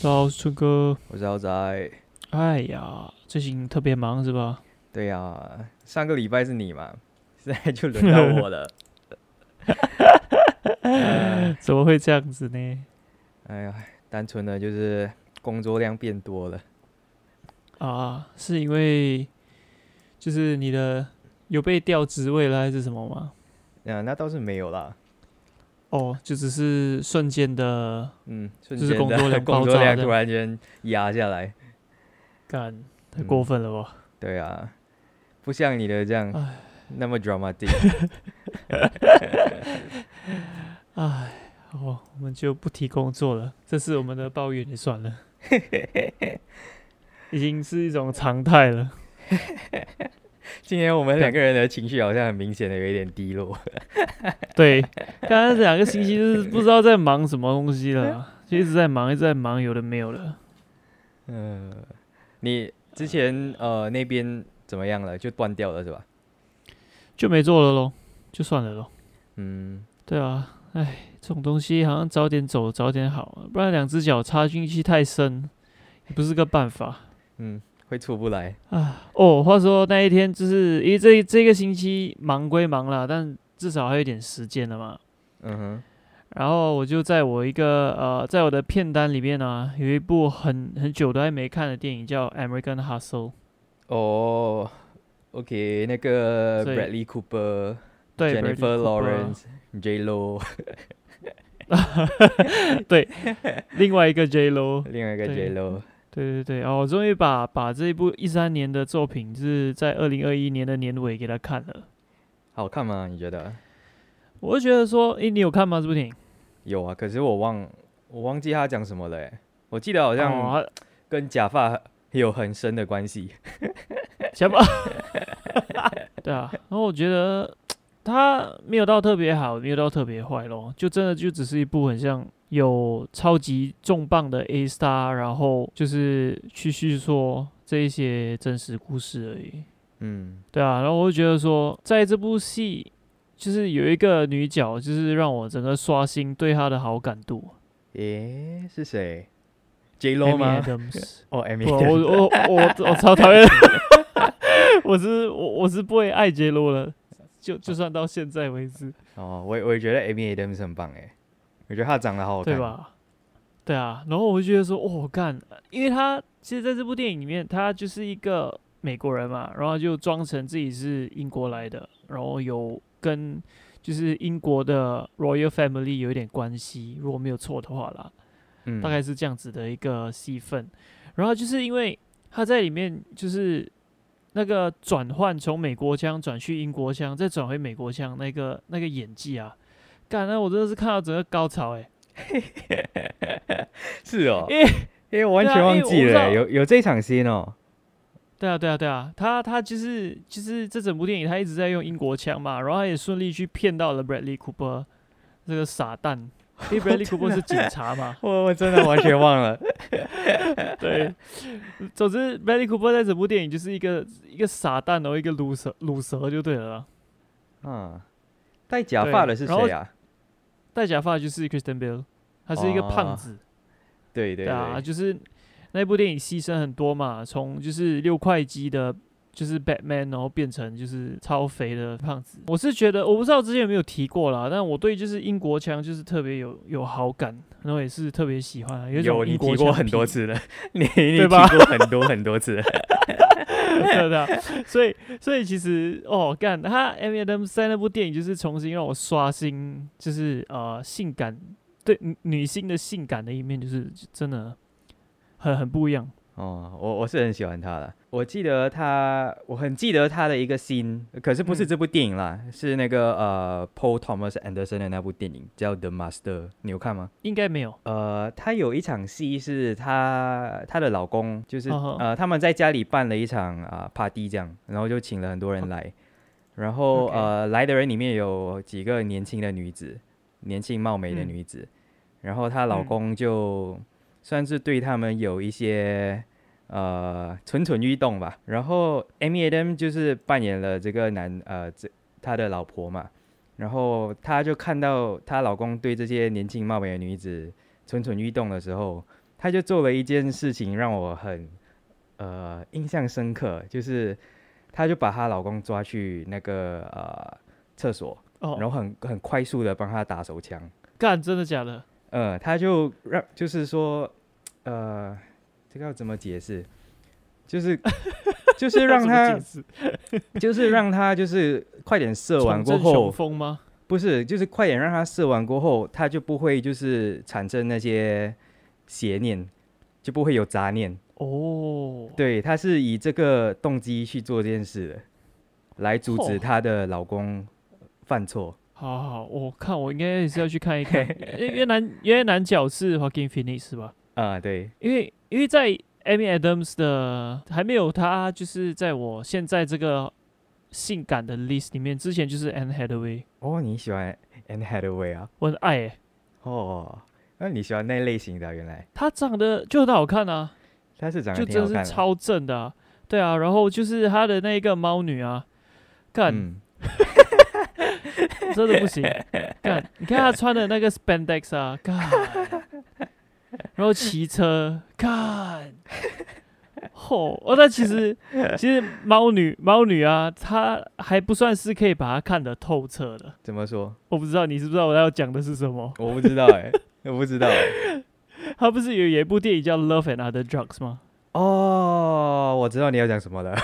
早，春哥。我是豪仔。哎呀，最近特别忙是吧？对呀，上个礼拜是你嘛，现在就轮到我了。怎么会这样子呢？哎呀，单纯的就是工作量变多了。啊，是因为就是你的有被调职位了还是什么吗？啊，那倒是没有啦。哦，就只是瞬间的，嗯，瞬就是工作量 工作量突然间压下来。干太过分了吧？对啊，不像你的这样那么 dramatic。哎哦，我们就不提工作了，这是我们的抱怨也算了，已经是一种常态了。今天我们两个人的情绪好像很明显的有一点低落。对，刚刚这两个星期就是不知道在忙什么东西了，就一直在忙，一直在忙，有的没有了。嗯、你之前呃那边怎么样了？就断掉了是吧？就没做了咯，就算了咯。嗯，对啊，哎，这种东西好像早点走早点好，不然两只脚插进去太深，也不是个办法。嗯，会出不来。啊，哦，话说那一天就是因为这这个星期忙归忙啦，但至少还有点时间了嘛。嗯哼，然后我就在我一个呃，在我的片单里面呢、有一部很很久都还没看的电影叫《American Hustle》。哦，OK，那个 Bradley Cooper、对 Jennifer Lawrence、J Lo，对，另外一个 J Lo，另外一个 J Lo，对对对，哦，我终于把把这一部一三年的作品，是在二零二一年的年尾给他看了。好看吗？你觉得？我就觉得说，诶，你有看吗？这部电影？有啊，可是我忘我忘记他讲什么了诶，我记得好像哦，跟假发有很深的关系。假发，对啊，然后我觉得他没有到特别好，没有到特别坏咯，就真的就只是一部很像有超级重磅的 A star，然后就是去叙说这一些真实故事而已。嗯，对啊，然后我就觉得说，在这部戏，就是有一个女角，就是让我整个刷新对她的好感度。诶，是谁？J Lo 吗？Adams，哦，Amy，我我我我超讨厌，我是我我是不会爱杰罗了，就就算到现在为止，哦，我也我也觉得 Amy Adams 很棒诶，我觉得他长得好好看。对？吧？对啊，然后我就觉得说，哦，干，因为他其实在这部电影里面，他就是一个美国人嘛，然后就装成自己是英国来的，然后有跟就是英国的 Royal Family 有一点关系，如果没有错的话啦，嗯，大概是这样子的一个戏份。然后就是因为他在里面就是那个转换从美国腔转去英国腔，再转回美国腔，那个那个演技啊，干，那我真的是看到整个高潮哎、是哦，因为因为我完全忘记了欸，有有这场戏哦。对啊，对啊，对啊，他他就是就是这整部电影他一直在用英国腔嘛，然后他也顺利去骗到了 Bradley Cooper 这个傻蛋，因为 Bradley Cooper 是警察嘛，我我真的完全忘了。对，总之 Bradley Cooper 在整部电影就是一个一个傻蛋哦，一个卤蛇卤蛇就对了。嗯，戴假发的是谁啊？戴假发就是 Kristen Bell，他是一个胖哦子，对对对啊，对，就是那部电影牺牲很多嘛，从就是六块肌的，就是 Batman，然后变成就是超肥的胖子。我是觉得，我不知道之前有没有提过啦，但我对就是英国腔就是特别有有好感，然后也是特别喜欢，有有你提过很多次了，你你提过很多很多次了。对对啊，所以所以其实哦，干他 Amy Adams 在那部电影就是重新让我刷新，就是呃性感对女女性的性感的一面，就是真的很很不一样。哦，我我是很喜欢他的。我记得他，我很记得他的一个 scene，可是不是嗯。这部电影啦，是那个呃 Paul Thomas Anderson 的那部电影叫《The Master》，你有看吗？应该没有，呃，他有一场戏是他她的老公，就是、呃他们在家里办了一场啊、party 这样，然后就请了很多人来，然后呃来的人里面有几个年轻的女子，年轻貌美的嗯。女子，然后她老嗯。公就算是对他们有一些呃蠢蠢欲动吧。然后 Amy Adam 就是扮演了这个男呃这他的老婆嘛，然后她就看到她老公对这些年轻貌美的女子蠢蠢欲动的时候，她就做了一件事情让我很呃印象深刻，就是她就把她老公抓去那个呃厕所，哦，然后很很快速的帮他打手枪。干，真的假的？呃，他就让就是说，呃，这个要怎么解释？就是 就是让他 就是让他就是快点射完过后，风吗？不是就是快点让他射完过后，他就不会就是产生那些邪念，就不会有杂念。哦，对，他是以这个动机去做这件事的，来阻止嚯她的老公犯错。好好好，我看我应该也是要去看一看。因为男因为男角是 Joaquin Phoenix 是吧？啊、对，因为因为在 Amy Adams 的还没有他，就是在我现在这个性感的 list 里面，之前就是 Anne Hathaway，哦，你喜欢 Anne Hathaway 啊？我很爱、欸，哦，那你喜欢那类型的啊？原来？她长得就很好看啊，他是长得就。真的是超正的、啊，对啊，然后就是她的那个猫女啊，干、嗯，真的不行，看，你看她穿的那个 spandex 啊，干，然后骑车，看。吼、哦，那其实 其实猫女猫女啊，她还不算是可以把它看得透彻的。怎么说？我不知道你知不知道我要讲的是什么？我不知道哎、我不知道哎、她不是有有一部电影叫《Love and Other Drugs》吗？哦，我知道你要讲什么了。啊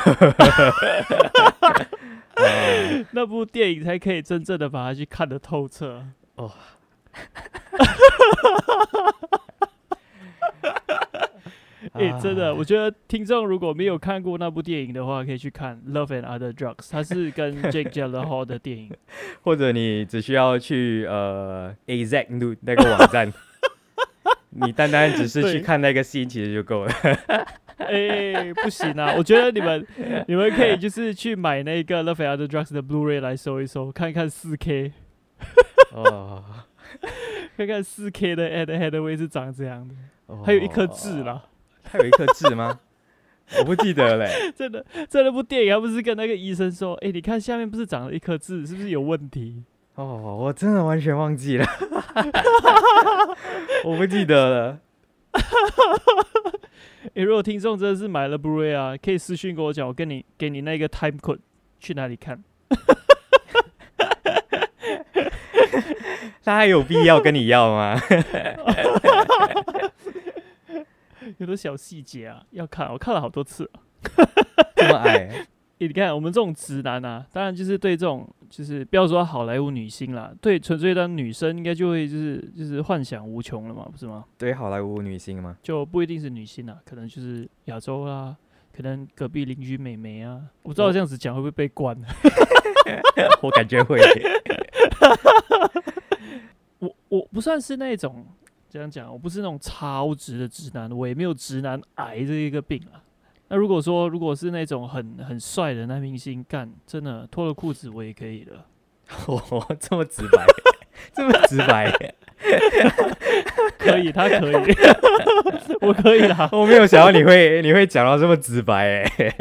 那部电影才可以真正的把它去看得透彻。哦，诶、啊真的，我觉得听众如果没有看过那部电影的话，可以去看《Love and Other Drugs》，它是跟 Jake Gyllenhaal 的电影。或者你只需要去呃 AZ Nude 那个网站，你单单只是去看那个戏，其实就够了。哎、不行啊！我觉得你们你们可以就是去买那个《Love and Other Drugs》的 Blu-ray 来搜一搜，看看四 K 哦，看看四 K 的 Anne Hathaway 是长这样的，哦还有一颗痣啦。还有一颗痣吗？我不记得嘞。真的，在那部电影，他不是跟那个医生说：“哎、你看下面不是长了一颗痣，是不是有问题哦，我真的完全忘记了，我不记得了。”哎、如果听众真的是买了 Blu-ray 啊，可以私信跟我讲，我跟你给你那个 time code 去哪里看。他还有必要跟你要吗？有的小细节啊，要看，我看了好多次、啊。这么矮？欸你看我们这种直男啊，当然就是对这种，就是不要说好莱坞女星啦，对纯粹当女生应该就会就是就是幻想无穷了嘛，不是吗？对好莱坞女星吗？就不一定是女星啊，可能就是亚洲啦，可能隔壁邻居美眉啊，我不知道这样子讲会不会被关。我感觉会。我我不算是那种这样讲，我不是那种超直的直男，我也没有直男癌这一个病啊。那如果说如果是那种很很帅的男明星，干真的脱了裤子我也可以的。哦，这么直白，这么直白，可以，他可以，我可以啦。我没有想到你会你会讲到这么直白哎。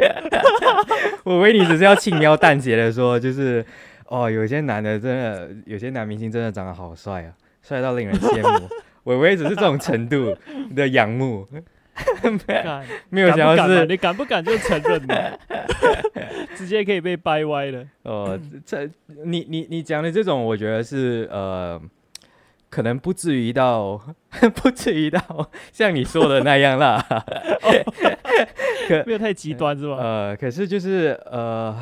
我以为你只是要轻描淡写的说，就是哦，有些男的真的，有些男明星真的长得好帅啊，帅到令人羡慕。我以为只是这种程度 的仰慕，干没有想到敢敢嘛是你敢不敢就承认了，直接可以被掰歪了。呃，这你你你讲的这种，我觉得是呃，可能不至于到 不至于到像你说的那样啦。没有太极端是吧？呃，可是就是呃，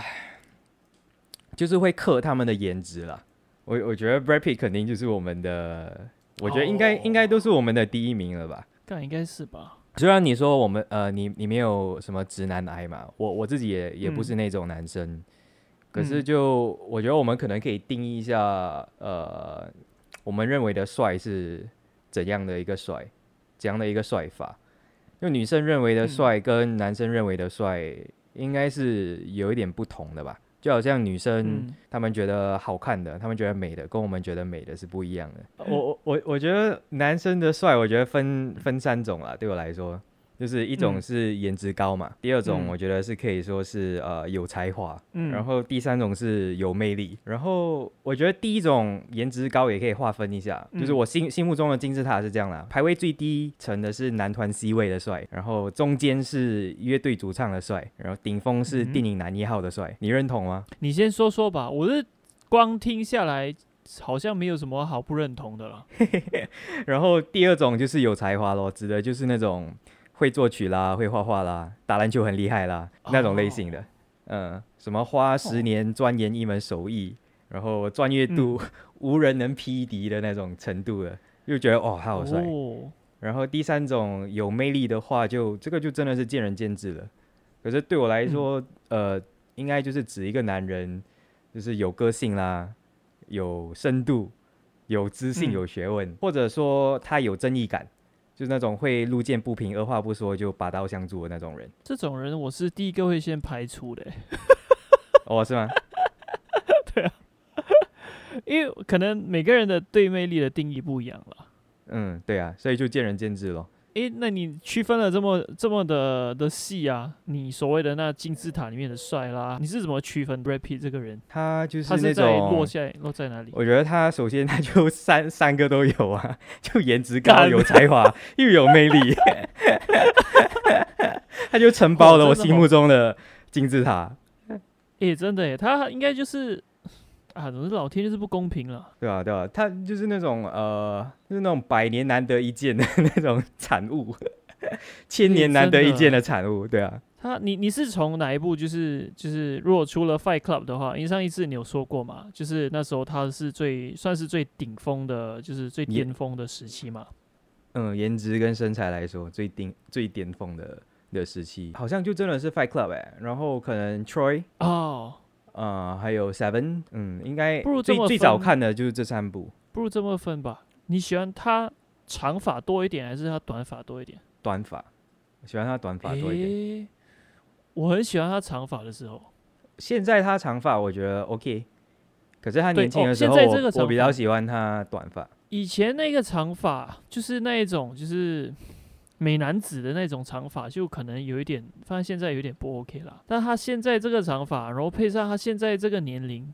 就是会克他们的颜值啦。我我觉得 Brad Pitt 肯定就是我们的，我觉得应该、应该都是我们的第一名了吧。干应该是吧？虽然你说我们呃，你你没有什么直男癌嘛，我我自己也也不嗯是那种男生，可是嗯就我觉得我们可能可以定义一下，呃，我们认为的帅是怎样的一个帅，怎样的一个帅法。就女生认为的嗯帅跟男生认为的帅应该是有一点不同的吧？就好像女生嗯她们觉得好看的，她们觉得美的，跟我们觉得美的是不一样的。嗯我我我我觉得男生的帅，我觉得分分三种啊，对我来说，就是一种嗯是颜值高嘛，第二种嗯我觉得是可以说是呃有才华，嗯，然后第三种是有魅力。然后我觉得第一种颜值高也可以划分一下，就是嗯我心心目中的金字塔是这样啦，排位最低层的是男团 C 位的帅，然后中间是乐队主唱的帅，然后顶峰是嗯电影男一号的帅，你认同吗？你先说说吧，我是光听下来好像没有什么好不认同的了。然后第二种就是有才华咯，指的就是那种会作曲啦、会画画啦、打篮球很厉害啦那种类型的。嗯，什么花十年钻研一门手艺，然后专业度、无人能匹敌的那种程度的，就觉得哦，他好帅。哦，然后第三种有魅力的话就，这个就真的是见仁见智了。可是对我来说，呃，应该就是指一个男人，就是有个性啦，有深度，有知性、嗯有学问，或者说他有正义感，就是那种会路见不平、二话不说就拔刀相助的那种人。这种人我是第一个会先排除的欸，哦，是吗？对啊因为可能每个人的对魅力的定义不一样了。嗯，对啊，所以就见仁见智咯。诶，那你区分了这么这么的的细啊？你所谓的那金字塔里面的帅啦，你是怎么区分 Brad Pitt 这个人？他就是那他是在落种，下落在哪里？我觉得他首先他就三三个都有啊，就颜值高、有才华又有魅力，他就承包了我心目中的金字塔，诶，真的诶，他应该就是啊，总之老天就是不公平了。对啊、对啊、他就是那种呃，就是那种百年难得一见的 那种产物，千年难得一见的产物，对啊。他，你你是从哪一部？就是就是，如果出了 Fight Club 的话，因为上一次你有说过嘛，就是那时候他是最算是最顶峰的，就是最巅峰的时期嘛。嗯，颜值跟身材来说，最顶最巅峰的的时期，好像就真的是 Fight Club 哎、然后可能 Troy，哦，呃，还有 Seven，嗯，应该不如这么最最早看的就是这三部，不如这么分吧，你喜欢他长发多一点，还是他短发多一点？短发，我喜欢他短发多一点。诶我很喜欢他长发的时候。现在他长发，我觉得 OK，可是他年轻的时候，我比较喜欢他短发。以前那个长发就是那一种，就是美男子的那种长发，就可能有一点，发现现在有点不 OK 啦。但他现在这个长发，然后配上他现在这个年龄，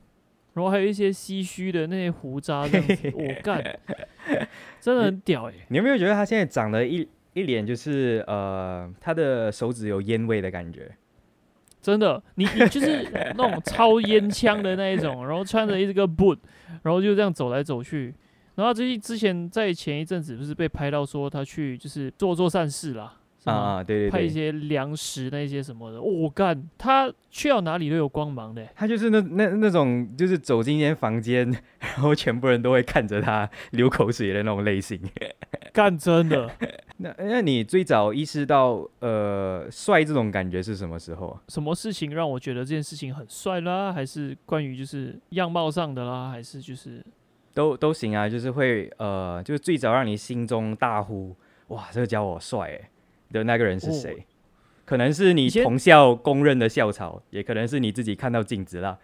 然后还有一些唏嘘的那些胡渣这样子，我干，真的很屌哎、你有没有觉得他现在长得一一脸就是呃，他的手指有烟味的感觉？真的，你你就是那种 超烟枪的那一种，然后穿着一个 boot，然后就这样走来走去。然后最近之前在前一阵子不是被拍到说他去就是做做善事啦，啊啊，对对对，派一些粮食那些什么的，我、干，他去到哪里都有光芒的欸、他就是那那那种就是走进一间房间，然后全部人都会看着他流口水的那种类型。干真的，那那你最早意识到呃帅这种感觉是什么时候啊？什么事情让我觉得这件事情很帅啦？还是关于就是样貌上的啦？还是就是都都行啊，就是会呃，就是最早让你心中大呼哇，这个家伙帅哎的那个人是谁？可能是你同校公认的校草，也可能是你自己看到镜子啦。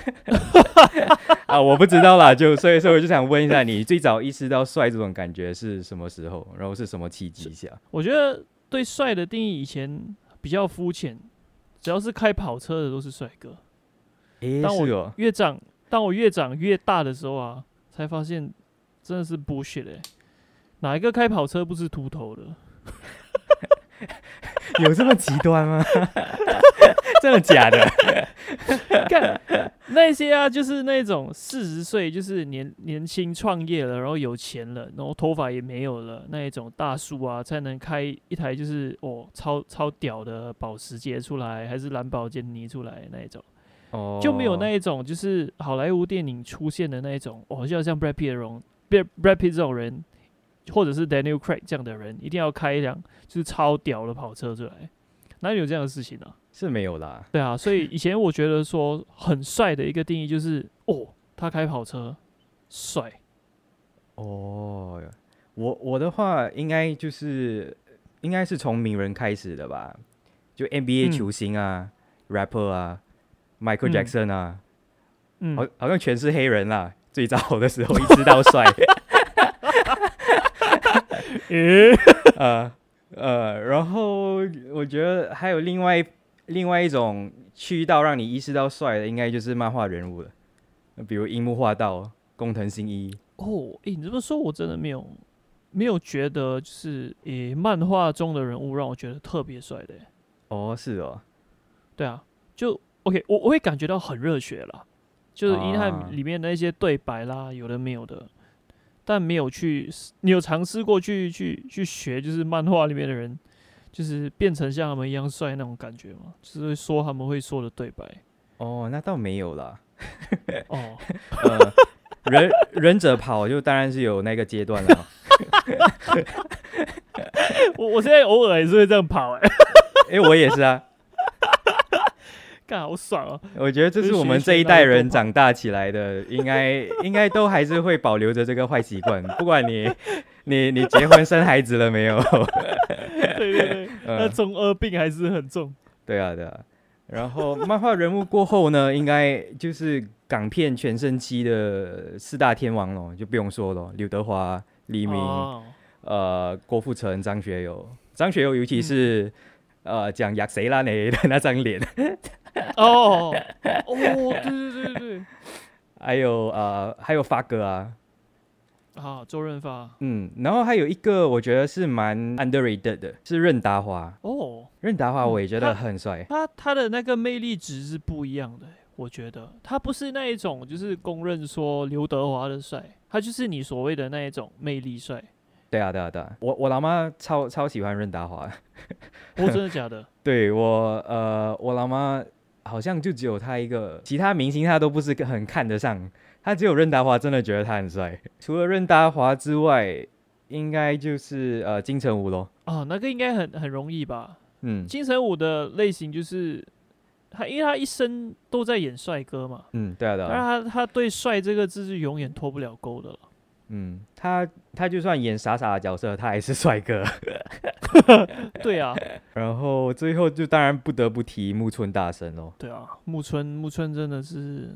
啊，我不知道啦，就所以说我就想问一下，你最早意识到帅这种感觉是什么时候？然后是什么契机下？我觉得对帅的定义以前比较肤浅，只要是开跑车的都是帅哥。诶，当我是哦，越长，当我越长越大的时候啊，才发现真的是 bullshit 哎、哪一个开跑车不是秃头的？有这么极端吗？真的假的？干那些啊，就是那种四十岁就是年年轻创业了，然后有钱了，然后头发也没有了那一种大叔啊，才能开一台就是哦超超屌的保时捷出来，还是兰博基尼出来那一种，哦，就没有那一种就是好莱坞电影出现的那一种哦，就像 Brad Pitt 这种 Brad Pitt 这种人，或者是 Daniel Craig 这样的人，一定要开一辆就是超屌的跑车出来，哪里有这样的事情啊？是没有啦。对啊，所以以前我觉得说很帅的一个定义就是，哦，他开跑车，帅。哦，我我的话应该就是应该是从名人开始的吧，就 NBA 嗯球星啊、rapper 啊、Michael 嗯 Jackson 啊，嗯好，好像全是黑人啦。最早的时候一直到帅，诶，呃呃，然后我觉得还有另外另外一种去到让你意识到帅的，应该就是漫画人物了，比如樱木花道、工藤新一。哦，诶，你这么说，我真的没有没有觉得就是诶，漫画中的人物让我觉得特别帅的诶。哦，是哦，对啊，就 OK，我我会感觉到很热血了，就是《银啊汉》里面那些对白啦，有的没有的，但没有去，你有尝试过去去去学，就是漫画里面的人，就是变成像他们一样帅那种感觉吗？就是会说他们会说的对白。哦，那倒没有啦。哦，呃，忍忍者跑就当然是有那个阶段了。我我现在偶尔也是会这样跑、欸，哎、我也是啊。干好爽哦、我觉得这是我们这一代人长大起来的，应该应该都还是会保留着这个坏习惯，不管你你你结婚生孩子了没有？对对对，那嗯，中二病还是很重。对啊对啊。然后漫画人物过后呢，应该就是港片全盛期的四大天王咯，就不用说了，刘德华、黎明、哦呃郭富城、张学友。张学友尤其是、呃讲亚谁啦你的那张脸，哦 哦，对对对对对，还有呃还有发哥啊，啊，周润发。嗯，然后还有一个我觉得是蛮 underrated 的，是任达华。哦，任达华嗯我也觉得很帅，他他的那个魅力值是不一样的欸，我觉得。他不是那一种就是公认说刘德华的帅，他就是你所谓的那一种魅力帅。对啊对啊对啊，我我老妈超超喜欢任达华，哦，真的假的？对我呃我老妈好像就只有他一个，其他明星他都不是很看得上，他只有任达华真的觉得他很帅。除了任达华之外，应该就是呃金城武咯。哦，那个应该很很容易吧？嗯金城武的类型就是他，因为他一生都在演帅哥嘛，嗯，对啊对但是啊，他他对帅这个字是永远脱不了钩的了。嗯，他他就算演傻傻的角色，他还是帅哥。对啊，然后最后就当然不得不提木村大神咯。对啊，木村木村真的是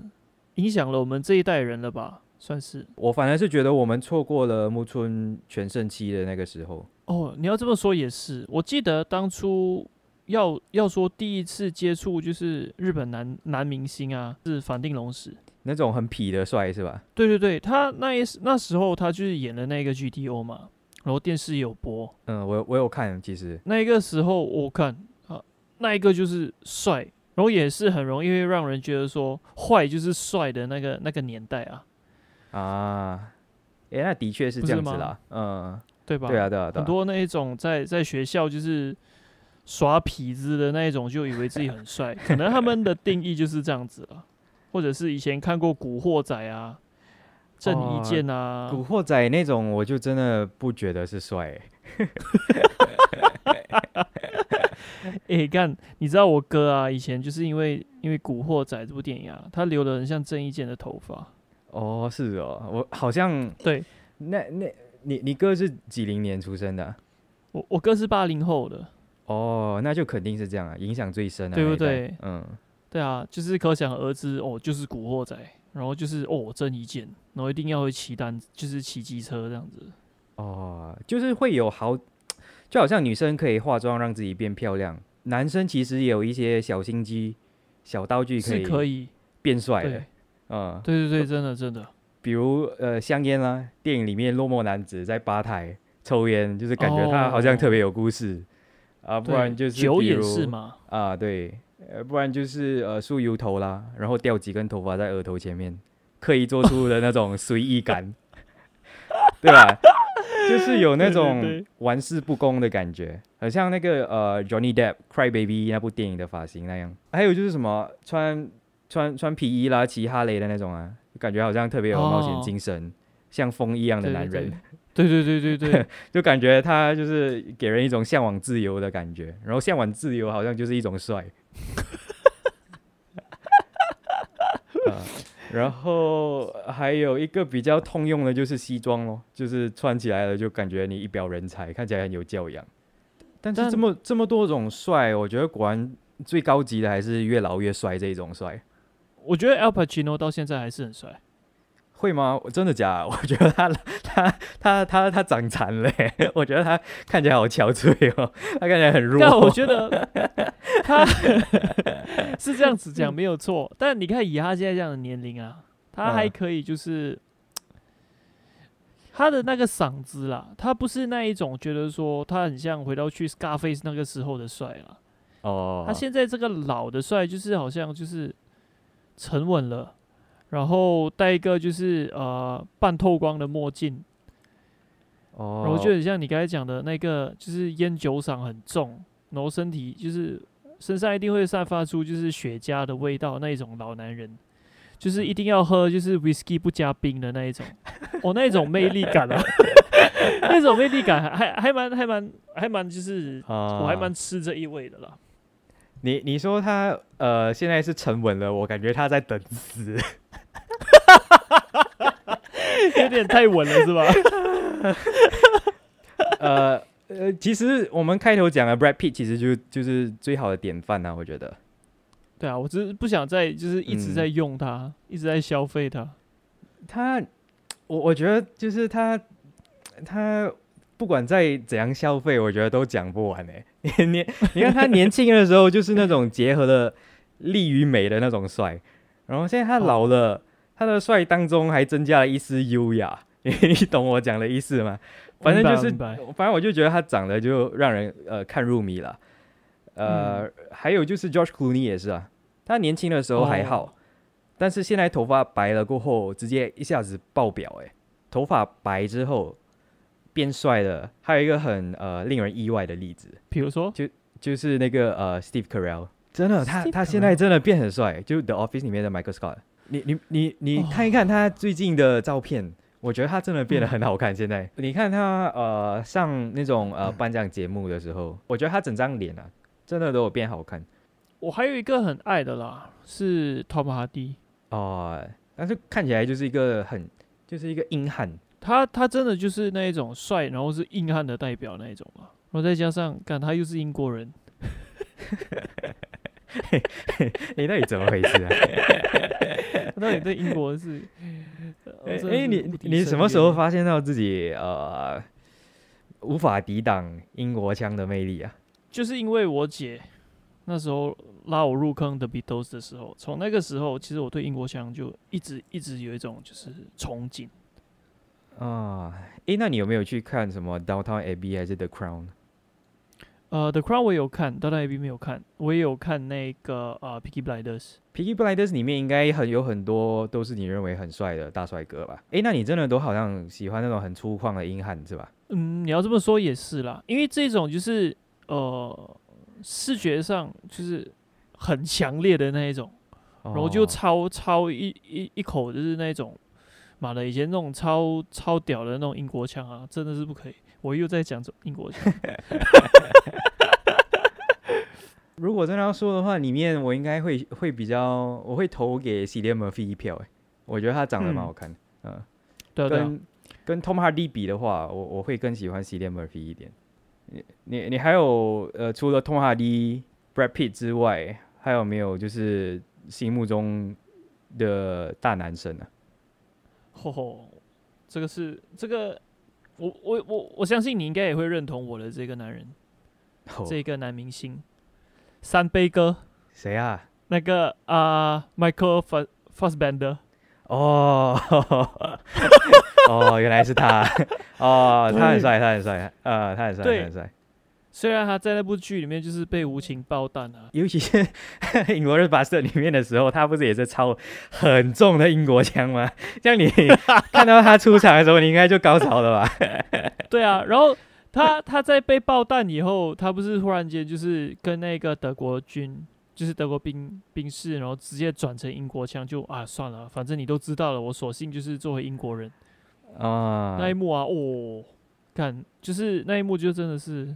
影响了我们这一代人了吧？算是我反而是觉得我们错过了木村全盛期的那个时候。哦，你要这么说也是。我记得当初要要说第一次接触就是日本男男明星啊，是反町隆史。那种很痞的帅是吧？对对对，他那一时那时候他就是演的那个 GTO 嘛，然后电视也有播。嗯，我我有看，其实那一个时候我看啊，那一个就是帅，然后也是很容易会让人觉得说坏就是帅的那个那个年代啊，啊，诶，那的确是这样子啦。嗯，对吧？对啊，对啊，对啊。很多那一种在在学校就是耍痞子的那一种，就以为自己很帅，可能他们的定义就是这样子了，或者是以前看过《古惑仔》啊、郑伊健啊，古惑仔那种，我就真的不觉得是帅。欸。诶，干，你知道我哥啊，以前就是因为因为《古惑仔》这部电影啊，他留的很像郑伊健的头发，哦，是哦，我好像对。那那你你哥是几零年出生的啊、我我哥是八零后的，哦，那就肯定是这样啊，影响最深啊，对不对？嗯，对啊，就是可想而知哦，就是古惑仔，然后就是哦郑伊健，然后一定要会骑单，就是骑机车这样子。哦，就是会有好，就好像女生可以化妆让自己变漂亮，男生其实也有一些小心机、小道具可以是可以，变帅的对，嗯，对对对，真的真的，比如呃香烟啦，电影里面落寞男子在吧台抽烟，就是感觉他好像特别有故事、啊，不然就是酒也是嘛，啊，对，呃，不然就是呃梳油头啦，然后掉几根头发在额头前面，刻意做出的那种 随意感，对吧？就是有那种玩世不恭的感觉，很像那个呃 Johnny Depp Cry Baby 那部电影的发型那样。还有就是什么穿穿穿皮衣啦，骑哈雷的那种啊，感觉好像特别有冒险哦精神，像风一样的男人。，对对对对对对，就感觉他就是给人一种向往自由的感觉，然后向往自由好像就是一种帅。啊，然后还有一个比较通用的就是西装咯，就是穿起来了就感觉你一表人才，看起来很有教养。但是这么这么多种帅，我觉得果然最高级的还是越老越帅这一种帅。我觉得 Al Pacino 到现在还是很帅。会吗？我真的假？我觉得他他他他他长残了，我觉得他看起来好憔悴哦，他看起来很弱。但我觉得他是这样子讲没有错，但你看以他现在这样的年龄啊，他还可以就是他的那个嗓子啦，他不是那一种觉得说他很像回到去 Scarface 那个时候的帅啦。哦，他现在这个老的帅就是好像就是沉稳了。然后戴一个就是呃半透光的墨镜，哦，然后就很像你刚才讲的那个，就是烟酒嗓很重，然后身体就是身上一定会散发出就是雪茄的味道那一种老男人，就是一定要喝就是 whisky 不加冰的那一种，哦那一种魅力感啊，那种魅力感还还还蛮还蛮还蛮就是我还蛮吃这一味的啦。你你说他呃现在是沉稳了，我感觉他在等死。有点太稳了，是吧？呃呃，其实我们开头讲的 Brad Pitt 其实就就是最好的典范啊，我觉得。对啊，我只是不想再就是一直在用它，一直在消费它。他，我我觉得就是他，他不管再怎样消费，我觉得都讲不完 哎。你你看他年轻的时候就是那种结合了力与美的那种帅，然后现在他老了。他的帅当中还增加了一丝优雅，你懂我讲的意思吗？反正就是，反正我就觉得他长得就让人呃看入迷了。呃，还有就是 George Clooney 也是啊，他年轻的时候还好，但是现在头发白了过后，直接一下子爆表哎！头发白之后变帅了，还有一个很呃令人意外的例子，比如说？就就是那个呃 Steve Carell，真的？他他现在真的变很帅，就 The Office 里面的 Michael Scott。你你你你看一看他最近的照片，我觉得他真的变得很好看。现在你看他呃上那种呃颁奖节目的时候，我觉得他整张脸啊真的都有变好看。我还有一个很爱的啦，是 Tom Hardy 哦，但是看起来就是一个很就是一个硬汉。他他真的就是那一种帅，然后是硬汉的代表那一种嘛。然后再加上，看他又是英国人。你到底怎么回事啊？到底对英国是？哎，你你什么时候发现到自己呃无法抵挡英国腔的魅力啊？就是因为我姐那时候拉我入坑的 Beatles 的时候，从那个时候，其实我对英国腔就一直一直有一种就是憧憬。啊，哎，那你有没有去看什么 Downtown Abbey 还是 The Crown？呃，The Crown 我有看，《d o t a b 没有看，我也有看那个呃《Picky Blinders》。《Picky Blinders》里面应该很有很多都是你认为很帅的大帅哥吧？诶，那你真的都好像喜欢那种很粗犷的硬汉是吧？嗯，你要这么说也是啦，因为这种就是呃视觉上就是很强烈的那一种，然后就超超一一一口就是那种，妈的以前那种超超屌的那种英国腔啊，真的是不可以。我又在讲英国腔。如果真的要说的话，里面我应该会会比较，我会投给 c i l i a Murphy 一票。哎，我觉得他长得蛮好看的。嗯，对跟跟 Tom Hardy 比的话，我我会更喜欢 c i l i a Murphy 一点。你你你还有呃，除了 Tom Hardy、Brad Pitt 之外，还有没有就是心目中的大男生呢？吼吼，这个是这个，我我我我相信你应该也会认同我的这个男人，这个男明星。三杯哥，谁啊？那个啊，Michael F Fassbender。哦，哦，原来是他。哦，他很帅，他很帅，呃，他很帅，他很帅。虽然他在那部剧里面就是被无情爆弹啊，尤其是《英国人巴士》里面的时候，他不是也是超很重的英国腔吗？像你看到他出场的时候，你应该就高潮了吧？对啊，然后。他他在被爆弹以后，他不是忽然间就是跟那个德国军，就是德国兵兵士，然后直接转成英国腔，就啊算了，反正你都知道了，我索性就是作为英国人啊。那一幕啊，哦，看就是那一幕就真的是，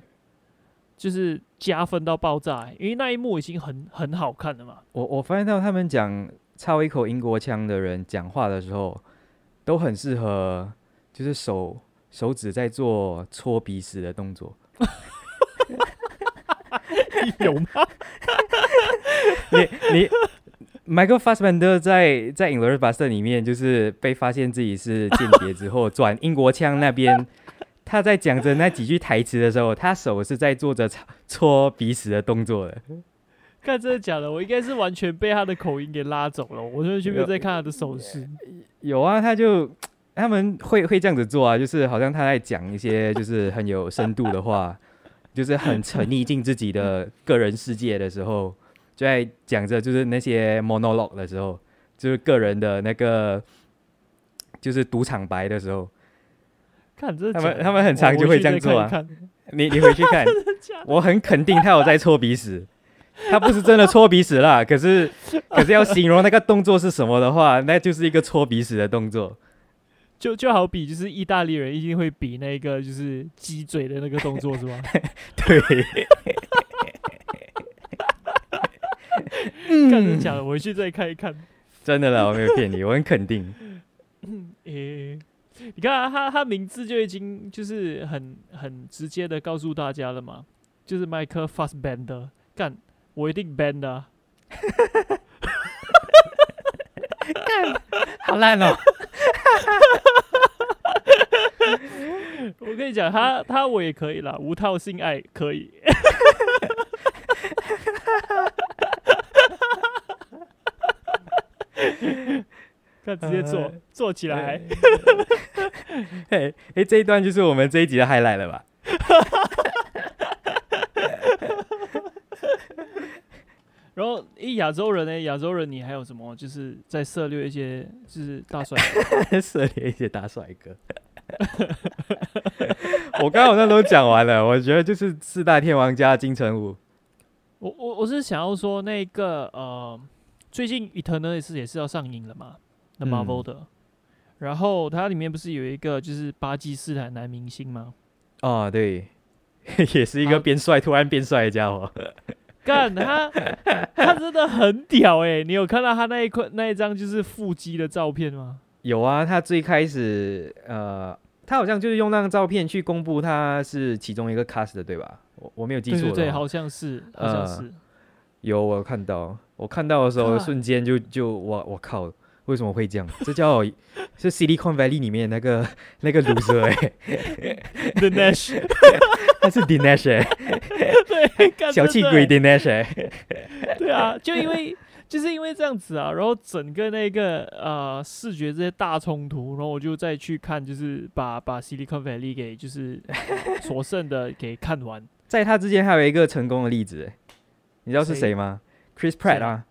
就是加分到爆炸，因为那一幕已经很很好看了嘛。我我发现到他们讲操一口英国腔的人讲话的时候，都很适合，就是手。手指在做搓鼻屎的动作，有吗？你你 Michael Fassbender 在在《i n g l o r i o u Bastard》里面，就是被发现自己是间谍之后，转英国腔那边，他在讲着那几句台词的时候，他手是在做着搓鼻屎的动作的。看真的假的？我应该是完全被他的口音给拉走了，我就去没有在看他的手势。有啊，他就他们会会这样子做啊，就是好像他在讲一些就是很有深度的话，就是很沉溺进自己的个人世界的时候。就在讲着就是那些 monologue 的时候，就是个人的那个，就是赌场白的时候，看这他们他们很常就会这样做啊。你你回去看，我很肯定他有在搓鼻屎，他不是真的搓鼻屎啦，可是可是要形容那个动作是什么的话，那就是一个搓鼻屎的动作。就就好比就是意大利人一定会比那个就是鸡嘴的那个动作是吗？对。看人讲的，我回去再看一看。真的啦，我没有骗你，我很肯定。诶，你看他他名字就已经就是很很直接的告诉大家了嘛，就是麦克 fast bander 干，我一定 Band 啊！干，好烂哦！我跟你讲，他他我也可以啦，无套性爱可以。那直接做做起来。嘿，哎，这一段就是我们这一集的 highlight 了吧？然后，一亚洲人呢？亚洲人，你还有什么？就是在涉猎一些，就是大帅，涉猎一些大帅哥。我刚刚好像都讲完了，我觉得就是四大天王加金城武。我我我是想要说那个呃。最近《Eternal》也是也是要上映了嘛？那 Marvel 的，然后它里面不是有一个就是巴基斯坦男明星吗？啊，对，也是一个变帅突然变帅的家伙。干他，他真的很屌哎！你有看到他那一块那一张就是腹肌的照片吗？有啊，他最开始呃，他好像就是用那张照片去公布他是其中一个 cast 的，对吧？我我没有记错，对，好像是，好像是。有我看到，我看到的时候瞬间就就我我靠，为什么会这样？这叫是 Silicon Valley 里面那个那个 loser 哎，Dinesh，他是 Dinesh 哎，对，小气鬼 Dinesh 哎，对啊，就因为就是因为这样子啊，然后整个那个呃视觉这些大冲突，然后我就再去看，就是把把 Silicon Valley 给就是所剩的给看完，在他之前还有一个成功的例子。你知道是谁？吗？Chris Pratt 啊，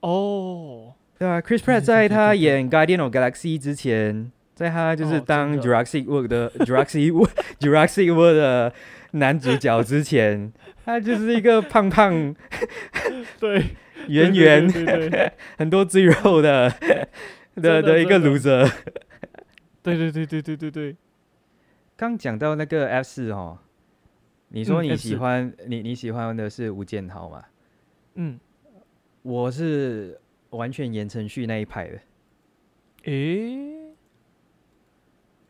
哦，对啊，Chris Pratt 在他演 《Guardian of Galaxy》之前，在他就是当 Jurassic World 的 Jurassic Jurassic World 的男主角之前，他就是一个胖胖，对，圆圆，很多赘肉的的的一个 loser。对对对对对对对，刚讲到那个 F 四哦。你说你喜欢你你喜欢的是吴建豪吗？嗯，我是完全言承旭那一派的。诶，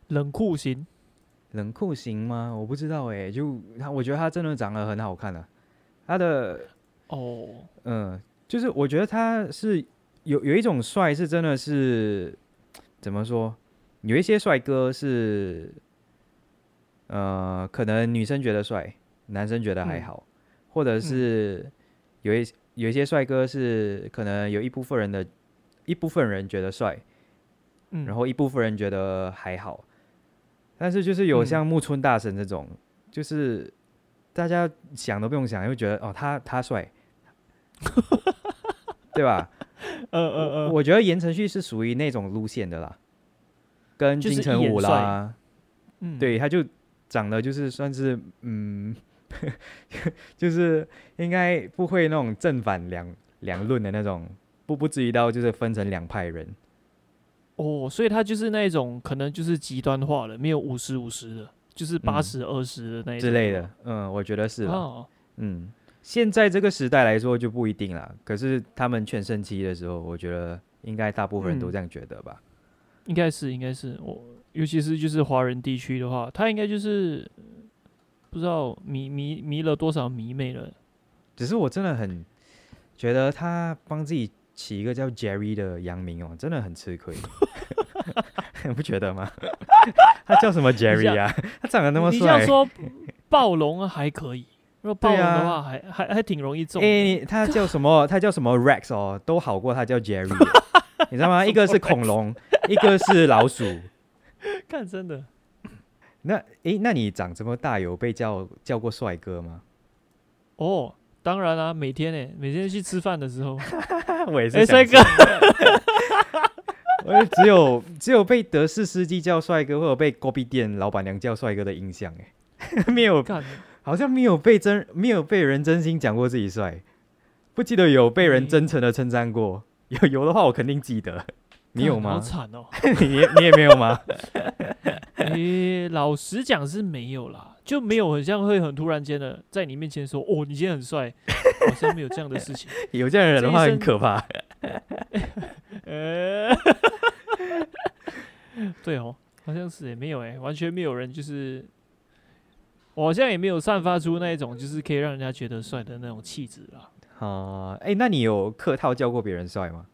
冷酷型，冷酷型吗？我不知道诶，就他，我觉得他真的长得很好看啊。他的哦，嗯，就是我觉得他是有有一种帅，是真的是怎么说？有一些帅哥是。呃，可能女生觉得帅，男生觉得还好，或者是有一有一些帅哥是可能有一部分人的一部分人觉得帅，嗯，然后一部分人觉得还好，但是就是有像木村大神这种，就是大家想都不用想，就觉得哦，他他帅，对吧？呃呃呃，我觉得言承旭是属于那种路线的啦，跟金城武啦，嗯，对，他就。长得就是算是嗯，就是应该不会那种正反两两论的那种，不不至于到就是分成两派人。哦，所以他就是那种可能就是极端化了，没有五十五十的，就是八十二十的那之类的。嗯，我觉得是。哦。嗯，现在这个时代来说就不一定了。可是他们全盛期的时候，我觉得应该大部分人都这样觉得吧。应该是，应该是我。尤其是就是华人地区的话，他应该就是不知道迷迷迷了多少迷妹了。只是我真的很觉得他帮自己起一个叫 Jerry 的洋名哦，真的很吃亏，你不觉得吗？他叫什么 Jerry 啊？他长得那么你这样帅。说暴龙啊还可以，如果暴龙的话还还还挺容易中哎、的。他叫什么？他叫什么 Rex 哦，都好过他叫 Jerry，你知道吗？一个是恐龙，一个是老鼠。看真的，那诶，那你长这么大有被叫叫过帅哥吗？哦，当然啦、每天呢，每天去吃饭的时候，我也是帅哥，我只有只有被德式司机叫帅哥，或者被锅壁店老板娘叫帅哥的印象，哎，没有，干，好像没有被真没有被人真心讲过自己帅，不记得有被人嗯真诚的称赞过。有有的话，我肯定记得。你有吗好吗？惨哦。你你也没有吗？诶、老实讲是没有啦，就没有很像会很突然间的在你面前说，哦，你今天很帅，好像没有这样的事情。有这样的人的话很可怕。呃，对哦，好像是诶，没有诶，完全没有人就是，我好像也没有散发出那一种就是可以让人家觉得帅的那种气质啦。啊，哎、那你有客套叫过别人帅吗？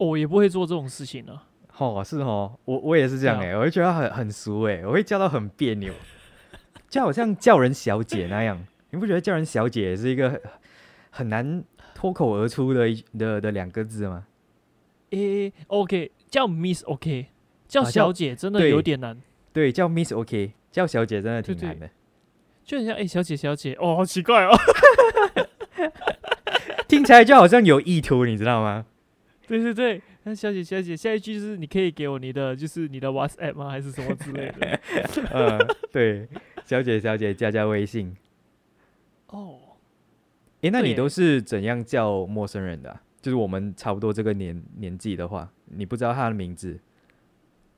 哦我也不会做这种事情啊。哦，是哦，我我也是这样哎、对我会觉得很很俗哎、我会叫到很别扭，就好像叫人小姐那样，你不觉得叫人小姐也是一个很很难脱口而出的的的两个字吗？诶、o k 叫 Miss OK，叫小姐真的有点难，对，叫 Miss OK，叫小姐真的挺难的，就很像诶、小姐小姐，哦，好奇怪哦。听起来就好像有意图，你知道吗？对对对，那小姐小姐，下一句就是你可以给我你的就是你的 WhatsApp 吗？还是什么之类的？呃，对，小姐小姐加加微信。哦，诶，那你都是怎样叫陌生人的啊、就是我们差不多这个年年纪的话，你不知道他的名字，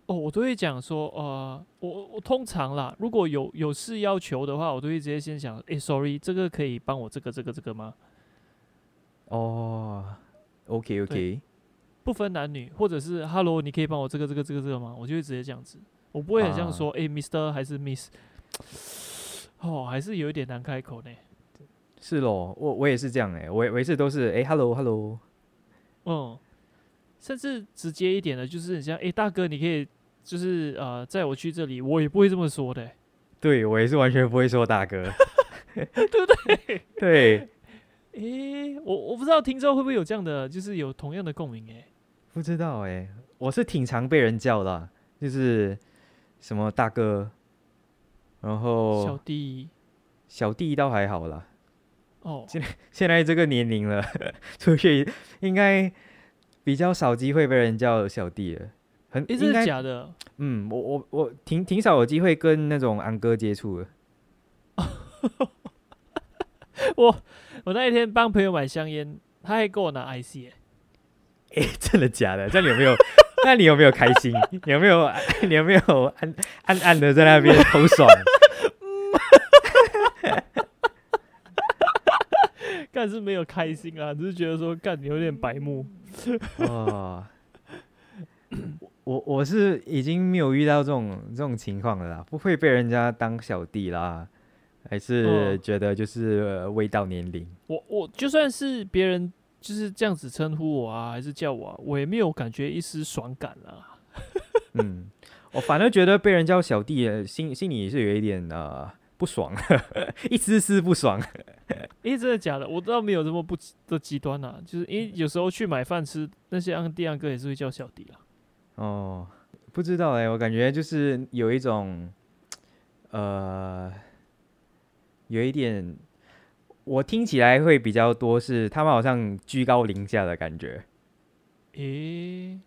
哦，我都会讲说，呃，我我通常啦，如果有有事要求的话，我都会直接先想，哎 s o r r y 这个可以帮我这个这个这个吗？哦，OK OK，不分男女，或者是 Hello，你可以帮我这个这个这个这个吗？我就会直接这样子，我不会很像说，诶，Mister 还是 Miss，哦，还是有一点难开口呢。是咯，我我也是这样哎、我也我也是都是哎、hello hello，嗯，甚至直接一点的，就是很像，诶，大哥，你可以就是呃载我去这里，我也不会这么说的、对我也是完全不会说大哥，对不对？对，诶，我我不知道听众会不会有这样的，就是有同样的共鸣诶。不知道哎、我是挺常被人叫的啊、就是什么大哥，然后小弟，小弟倒还好啦，哦，现在这个年龄了，出去应该比较少机会被人叫小弟了，很诶，这是应该假的？嗯，我我我挺挺少有机会跟那种安哥接触的。我我那一天帮朋友买香烟，他还给我拿 IC 诶。哎、真的假的？这样你有没有？那你有没有开心？你有没有？你有没有暗暗暗的在那边偷爽？干是没有开心啊，只是觉得说干你有点白目。哦，我我是已经没有遇到这种这种情况了啦，不会被人家当小弟啦，还是嗯觉得就是、呃未到年龄。我我就算是别人就是这样子称呼我啊，还是叫我、啊，我也没有感觉一丝爽感啊。嗯，我反而觉得被人叫小弟，呃心心里是有一点呃不爽，一丝丝不爽。诶，真的假的？我倒没有这么不极的极端啊，就是因为有时候去买饭吃，那些安弟安哥也是会叫小弟啦。哦，不知道哎、我感觉就是有一种，呃，有一点，我听起来会比较多是他们好像居高临下的感觉。诶，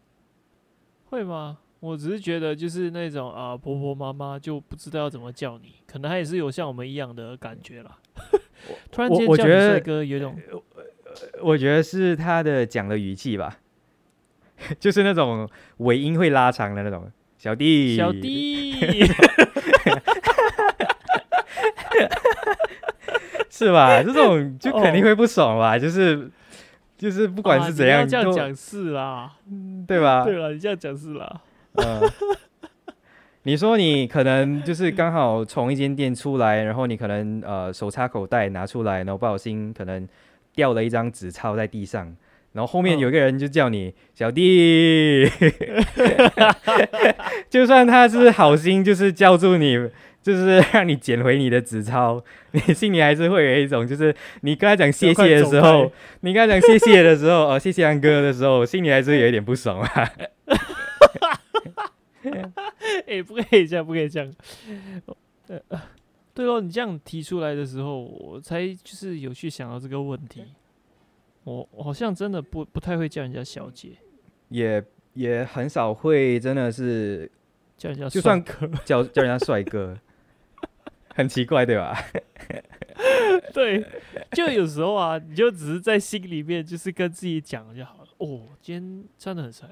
会吗？我只是觉得就是那种啊，婆婆妈妈就不知道要怎么叫你，可能他也是有像我们一样的感觉啦。突然间叫你我觉得帅哥，有种我觉得是他的讲的语气吧，就是那种尾音会拉长的那种。小弟，小，弟，是吧？这种就肯定会不爽吧？就是就是不不管是怎样，哦啊这样讲是啦，对吧？对了，你这样讲是啦。嗯，你说你可能就是刚好从一间店出来，然后你可能呃手插口袋拿出来，然后不小心可能掉了一张纸抄在地上，然后后面嗯有一个人就叫你、小弟，就算他是好心，就是叫住你，就是 让你捡回你的纸钞，你心里还是会有一种，就是你跟他讲谢谢的时候，你跟他讲谢谢的时候，哦，谢谢安哥的时候，心里还是有一点不爽啊。哎、不可以这样，不可以这样。呃，呃对哦，你这样提出来的时候，我才就是有去想到这个问题。我我好像真的不不太会叫人家小姐，也也很少会真的是叫人家就算帅哥。叫叫人家帅哥，很奇怪对吧？对，就有时候啊，你就只是在心里面就是跟自己讲就好了。哦，今天穿的很帅，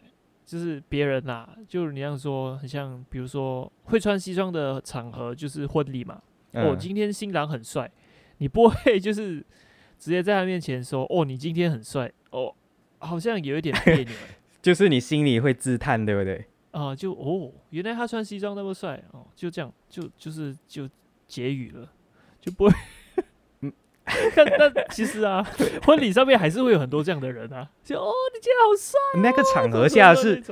就是别人呐、就你这样说，很像，比如说会穿西装的场合就是婚礼嘛。哦，嗯今天新郎很帅，你不会就是直接在他面前说，哦，你今天很帅，哦，好像有一点别扭 就是你心里会自叹，对不对？啊、就哦，原来他穿西装那么帅，哦，就这样，就就是就结语了，就不会。嗯但但其实啊，婚礼上面还是会有很多这样的人啊，就哦，你今天好帅、那个场合下是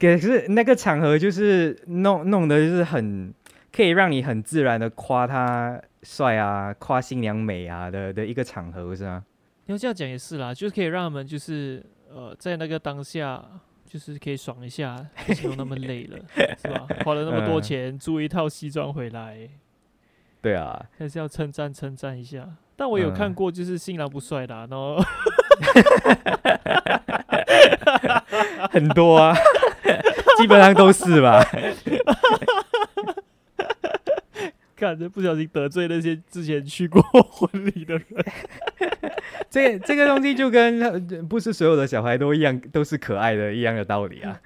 可是那个场合就是弄弄的就是很可以让你很自然的夸他帅啊，夸新娘美啊的的一个场合是吗？你要这样讲也是啦，就是可以让他们就是呃，在那个当下，就是可以爽一下，不用那么累了，是吧？花了那么多嗯钱租一套西装回来，对啊，还是要称赞称赞一下。但我有看嗯过，就是新郎不帅的、啊，然后 很多啊，基本上都是吧。看着不小心得罪那些之前去过婚礼的人。这这个东西就跟呃不是所有的小孩都一样，都是可爱的一样的道理啊。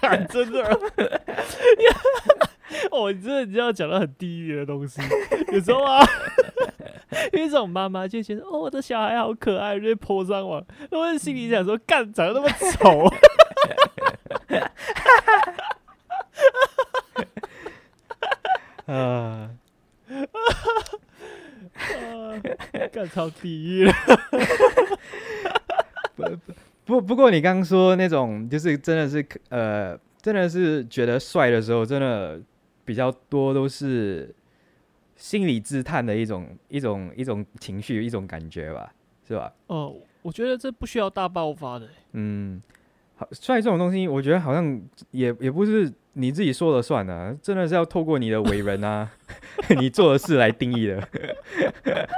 看，真的。哦，你真的你这样讲到很地狱的东西，有时候啊，因为这种妈妈就觉得哦，我的小孩好可爱，就会泼上网。我心里想说，干长得那么丑，干超地狱了。不不过你刚刚说那种就是真的是可呃，真的是觉得帅的时候，真的比较多都是心理自叹的一种一种一种情绪一种感觉吧，是吧？哦，我觉得这不需要大爆发的。嗯，好，帅这种东西，我觉得好像也也不是你自己说了算啊，真的是要透过你的为人啊，你做的事来定义的。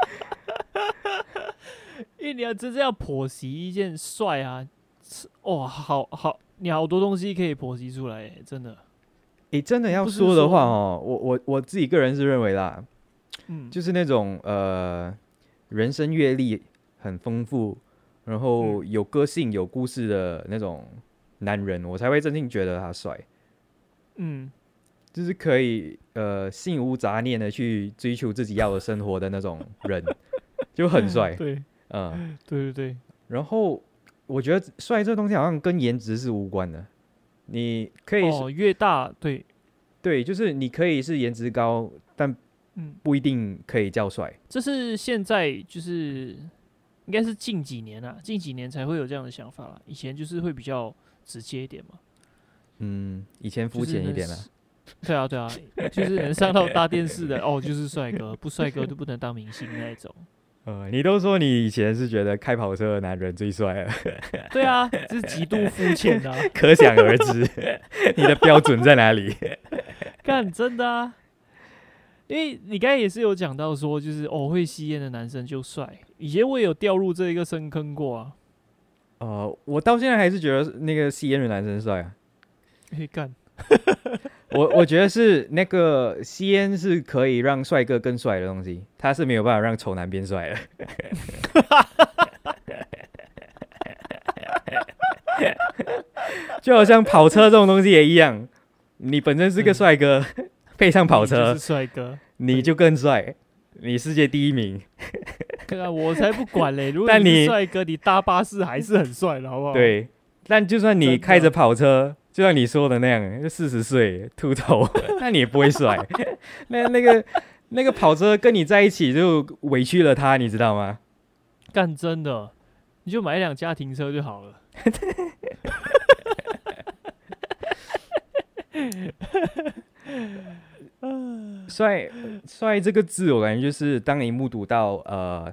因为你要真正要剖析一件帅啊，是哇，好好，你好多东西可以剖析出来耶，真的。诶，真的要说的话哦，我我我自己个人是认为啦，嗯，就是那种呃人生阅历很丰富，然后有个性、有故事的那种男人，我才会真心觉得他帅。嗯，就是可以呃心无杂念的去追求自己要的生活的那种人，就很帅。对。嗯，对对对，然后我觉得帅这东西好像跟颜值是无关的，你可以是、哦，越大对，对，就是你可以是颜值高，但嗯，不一定可以叫帅。这是现在就是应该是近几年啊，近几年才会有这样的想法啦。以前就是会比较直接一点嘛，嗯，以前肤浅一点了、是对啊对啊，就是能上到大电视的哦，就是帅哥，不帅哥就不能当明星那一种。呃，你都说你以前是觉得开跑车的男人最帅了，对啊，这是极度肤浅的、啊，可想而知 你的标准在哪里。干真的啊。因为你刚才也是有讲到说，就是哦会吸烟的男生就帅。以前我也有掉入这一个深坑过啊。呃，我到现在还是觉得那个吸烟的男生帅啊。可以干，我我觉得是那个吸烟是可以让帅哥更帅的东西，他是没有办法让丑男变帅的。就好像跑车这种东西也一样，你本身是个嗯帅哥，配上跑车是，帅哥。你就更帅，你世界第一名。对啊，我才不管嘞！如果但你帅哥，你搭巴士还是很帅的，好不好？，对，但就算你开着跑车，就像你说的那样，就四十岁秃头，那你也不会帅。那那个那个跑车跟你在一起就委屈了他，你知道吗？干真的，你就买一辆家庭车就好了。帅帅这个字，我感觉就是当你目睹到呃，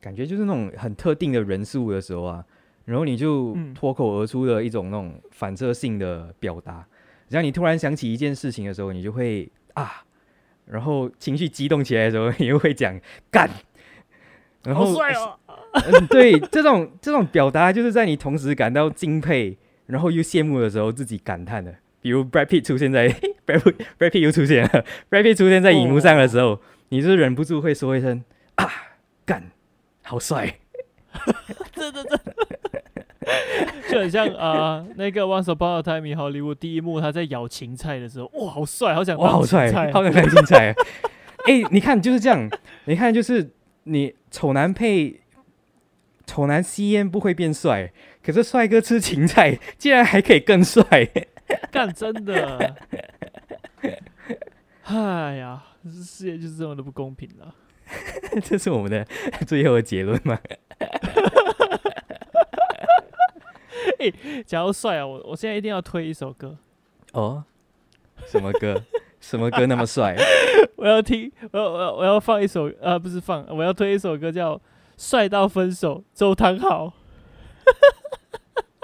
感觉就是那种很特定的人事物的时候啊，然后你就嗯脱口而出的一种那种反射性的表达。只要你突然想起一件事情的时候，你就会啊，然后情绪激动起来的时候，你又会讲干，然后好帅哦！嗯，对，这种这种表达就是在你同时感到敬佩，然后又羡慕的时候，自己感叹的。比如 Brad Pitt 出现在 Brad Pitt Brad Pitt 又出现了，Brad Pitt 出现在荧幕上的时候，你是忍不住会说一声啊，干，好帅！真的真的，就很像啊、那个《Once Upon a Time in Hollywood》第一幕，他在咬芹菜的时候，哇，好帅，好想哇，好帅，好想看芹菜。哎、你看就是这样，你看就是你丑男配丑男吸烟不会变帅，可是帅哥吃芹菜竟然还可以更帅。干真的。哎呀，世界就是这么的不公平了。这是我们的最后的结论吗？讲到 帅啊，我我现在一定要推一首歌，哦，什么歌？什么歌那么帅？我要听，我要我要我要放一首，啊，不是放，我要推一首歌叫《帅到分手》，周汤豪。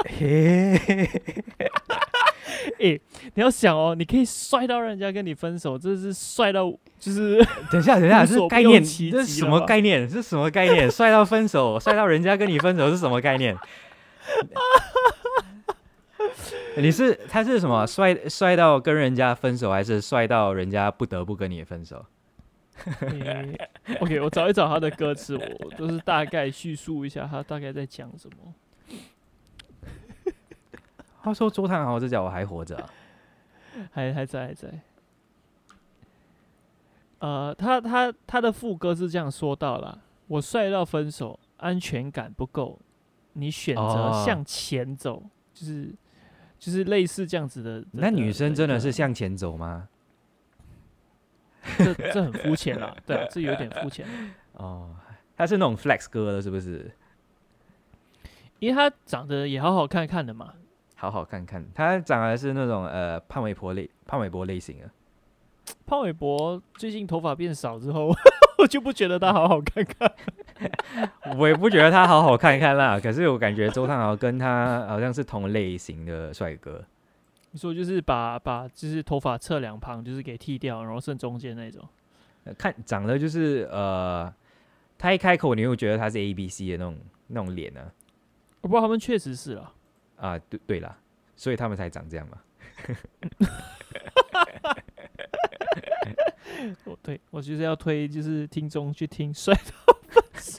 嘿，诶、你要想哦，你可以帅到让人家跟你分手，这是帅到就是等一下，等一下，这概念，这是什么概念？这是什么概念？帅到分手，帅到人家跟你分手是什么概念？你是他是什么帅帅到跟人家分手，还是帅到人家不得不跟你分手？诶 OK，我找一找他的歌词，我就是大概叙述一下他大概在讲什么。他说周汤豪这家伙还活着啊、还还在还在。呃，他他他的副歌是这样说到啦：我帅到分手，安全感不够，你选择哦向前走，就是就是类似这样子的。那女生真的是向前走吗？这这很肤浅啦，对啊，这有点肤浅，哦，他是那种 flex 哥了，是不是？因为他长得也好好看看的嘛。好好看看，他长得是那种呃潘玮柏类潘玮柏类型啊。潘玮柏最近头发变少之后，我就不觉得他好好看看。我也不觉得他好好看看啦，可是我感觉周汤豪跟他好像是同类型的帅哥。你说就是把把就是头发侧两旁就是给剃掉，然后剩中间那种。呃看长得就是呃，他一开口你会觉得他是 A B C 的那种那种脸呢、我不知道他们确实是了。啊。对对啦，所以他们才长这样嘛。我，对我就是要推，就是听众去听帅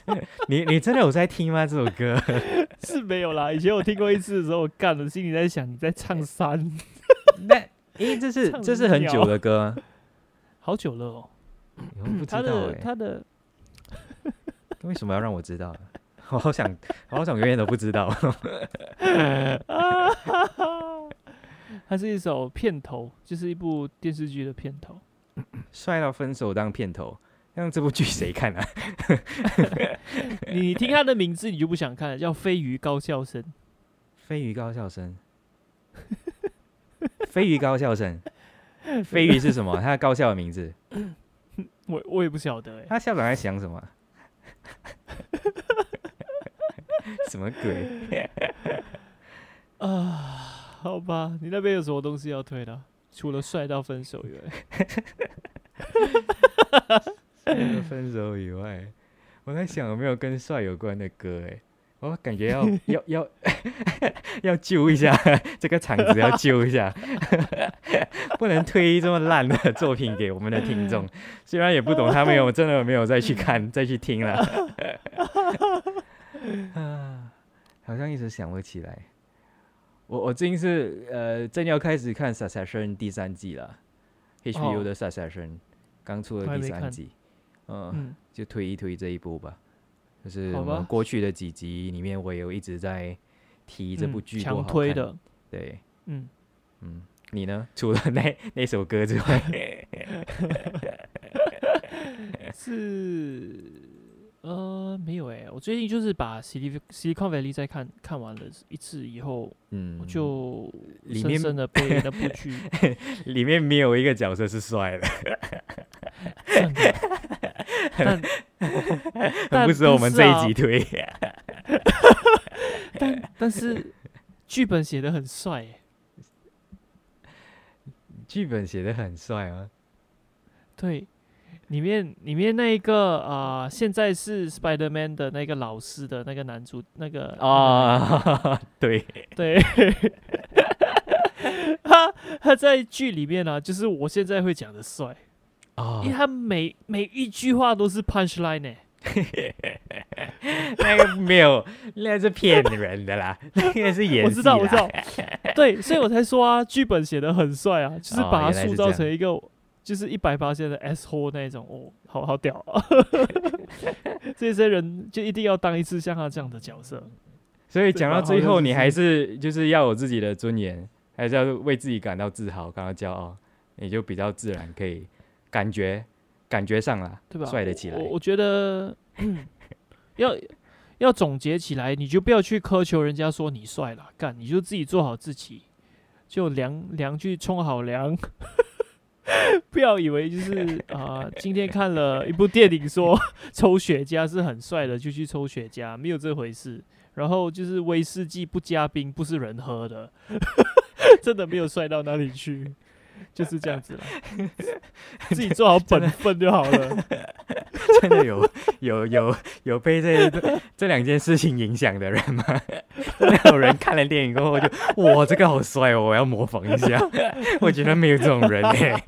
你你真的有在听吗？这首歌？是没有啦。以前我听过一次的时候，我干了，心里在想你在唱山，那诶，这是这是很久的歌，好久了哦。我不知道他的哎、他的为什么要让我知道？我好想，我好想永远都不知道。啊，哈哈它是一首片头，就是一部电视剧的片头。帅到分手当片头，像这部剧谁看啊？你听他的名字，你就不想看了，叫《飞鱼高校生》。飞鱼高校生，飞鱼高校生，飞鱼是什么？他的高校的名字？我我也不晓得哎、他校长在想什么？什么鬼？啊，好吧，你那边有什么东西要推的？除了帅到分手以外，除了分手以外，我在想有没有跟帅有关的歌？哎，我感觉要 要要 要揪一下这个场子，要揪一下，不能推这么烂的作品给我们的听众。虽然也不懂他们有真的没有再去看再去听了。啊，好像一直想不起来。我我最近是呃正要开始看《Succession》第三季了，HBO 哦的《Succession》刚出了第三季，嗯，嗯，就推一推这一部吧。就是我们过去的几集里面，我有一直在提这部嗯剧多强推的，对，嗯，嗯，你呢？除了那那首歌之外，是呃，没有哎、我最近就是把 Silicon Silicon Valley 再看看完了一次以后，嗯我就深深的被那部剧 里面没有一个角色是帅的 但很但不适合我们这一集推。但但是剧本写的很帅哎、剧本写的很帅啊，对，里面里面那一个啊、呃现在是 Spider Man 的那个老师的那个男主，那个啊，对，对，他他在剧里面呢、就是我现在会讲的帅，啊。因为他每每一句话都是 punch line 呢、那个没有，那个是骗人的啦，那个是演我知道，我知道，对，所以我才说啊，剧本写的很帅啊，就是哦把它塑造成一个就是一百八线的 S 货那种，哦，好好屌啊！这些人就一定要当一次像他这样的角色。所以讲到最后，你还是就是要有自己的尊严，还是要为自己感到自豪、感到骄傲，你就比较自然可以感觉感觉上了，对吧？帅得起来我。我觉得，嗯，要要总结起来，你就不要去苛求人家说你帅了，干，你就自己做好自己，就量量去冲好量。不要以为就是 啊、今天看了一部电影说 抽雪茄是很帅的，就去抽雪茄，没有这回事。然后就是威士忌不加冰，不是人喝的，真的没有帅到哪里去，就是这样子了。自己做好本分就好了。真的有有有有被这这两件事情影响的人吗？真的有人看了电影过后就哇，这个好帅哦，我要模仿一下。我觉得没有这种人哎、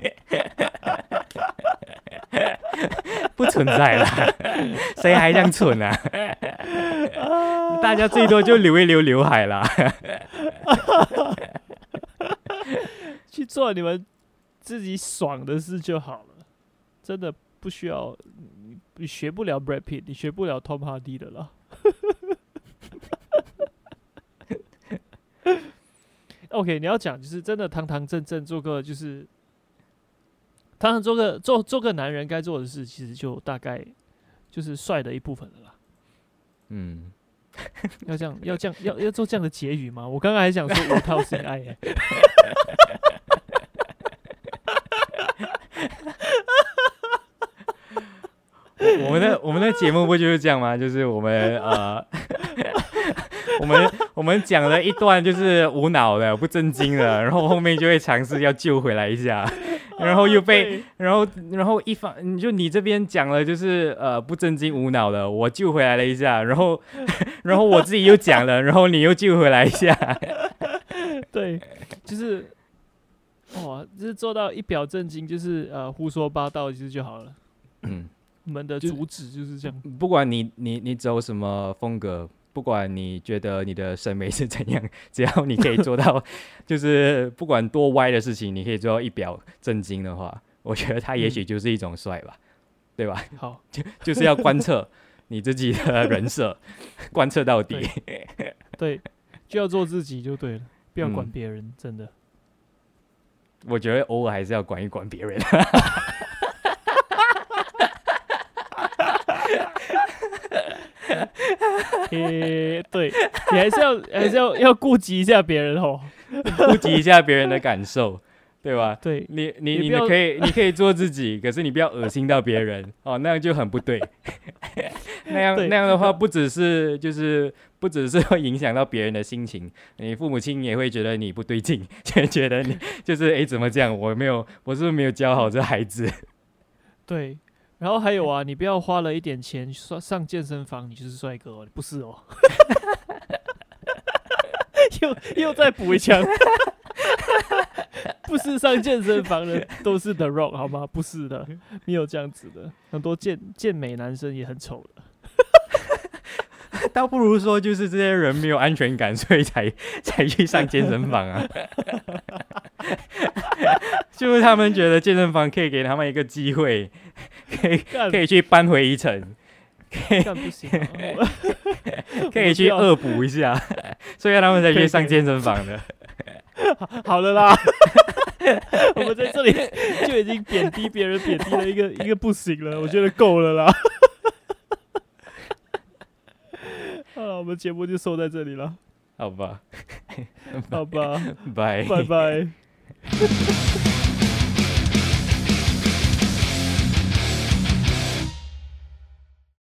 不存在啦，谁还这样蠢啊？大家最多就留一留刘海啦。去做你们自己爽的事就好了，真的不需要，你你学不了 Brad Pitt，你学不了 Tom Hardy 的啦。OK，你要讲就是真的堂堂正正做个就是堂堂做个做做个男人该做的事，其实就大概就是帅的一部分了啦。嗯，要这样要这样要要做这样的结语吗？我刚刚还想说五套性爱耶、我们的我们的节目不就是这样吗？就是我们呃，我们我们讲了一段就是无脑的、不正经的，然后后面就会尝试要救回来一下，然后又被对然后然后一方你就你这边讲了就是呃不正经无脑的，我救回来了一下，然后 然后我自己又讲了，然后你又救回来一下，对，就是哇，就是做到一表正经，就是呃胡说八道，其实就好了。嗯。我们的主旨就是这样。不管你你你走什么风格，不管你觉得你的审美是怎样，只要你可以做到，就是不管多歪的事情，你可以做到一表正经的话，我觉得他也许就是一种帅吧，对吧？好，就就是要观测你自己的人设，观测到底。对，就要做自己就对了，不要管嗯别人，真的。我觉得偶尔还是要管一管别人。诶、对你还是要还是要要顾及一下别人哦。顾及一下别人的感受，对吧？对，你你你可以你可以做自己，可是你不要恶心到别人哦，那样就很不对。那样那样的话，不只是就是不只是会影响到别人的心情，你父母亲也会觉得你不对劲，就觉得你就是诶怎么这样？我没有，我是不是没有教好这孩子？对，然后还有啊，你不要花了一点钱上上健身房，你就是帅哥哦，不是哦。又又再补一枪，不是上健身房的都是 The Rock 好吗？不是的，没有这样子的，很多健健美男生也很丑的。倒不如说就是这些人没有安全感，所以才才去上健身房啊。就是他们觉得健身房可以给他们一个机会，可以可以去搬回一城，干不行、啊，可以去恶补一下，所以他们才去上健身房的。好了啦，我们在这里就已经贬低别人，贬低了一个一个不行了，我觉得够了啦。好了我们节目就收在这里了，好吧，好吧，拜。拜拜。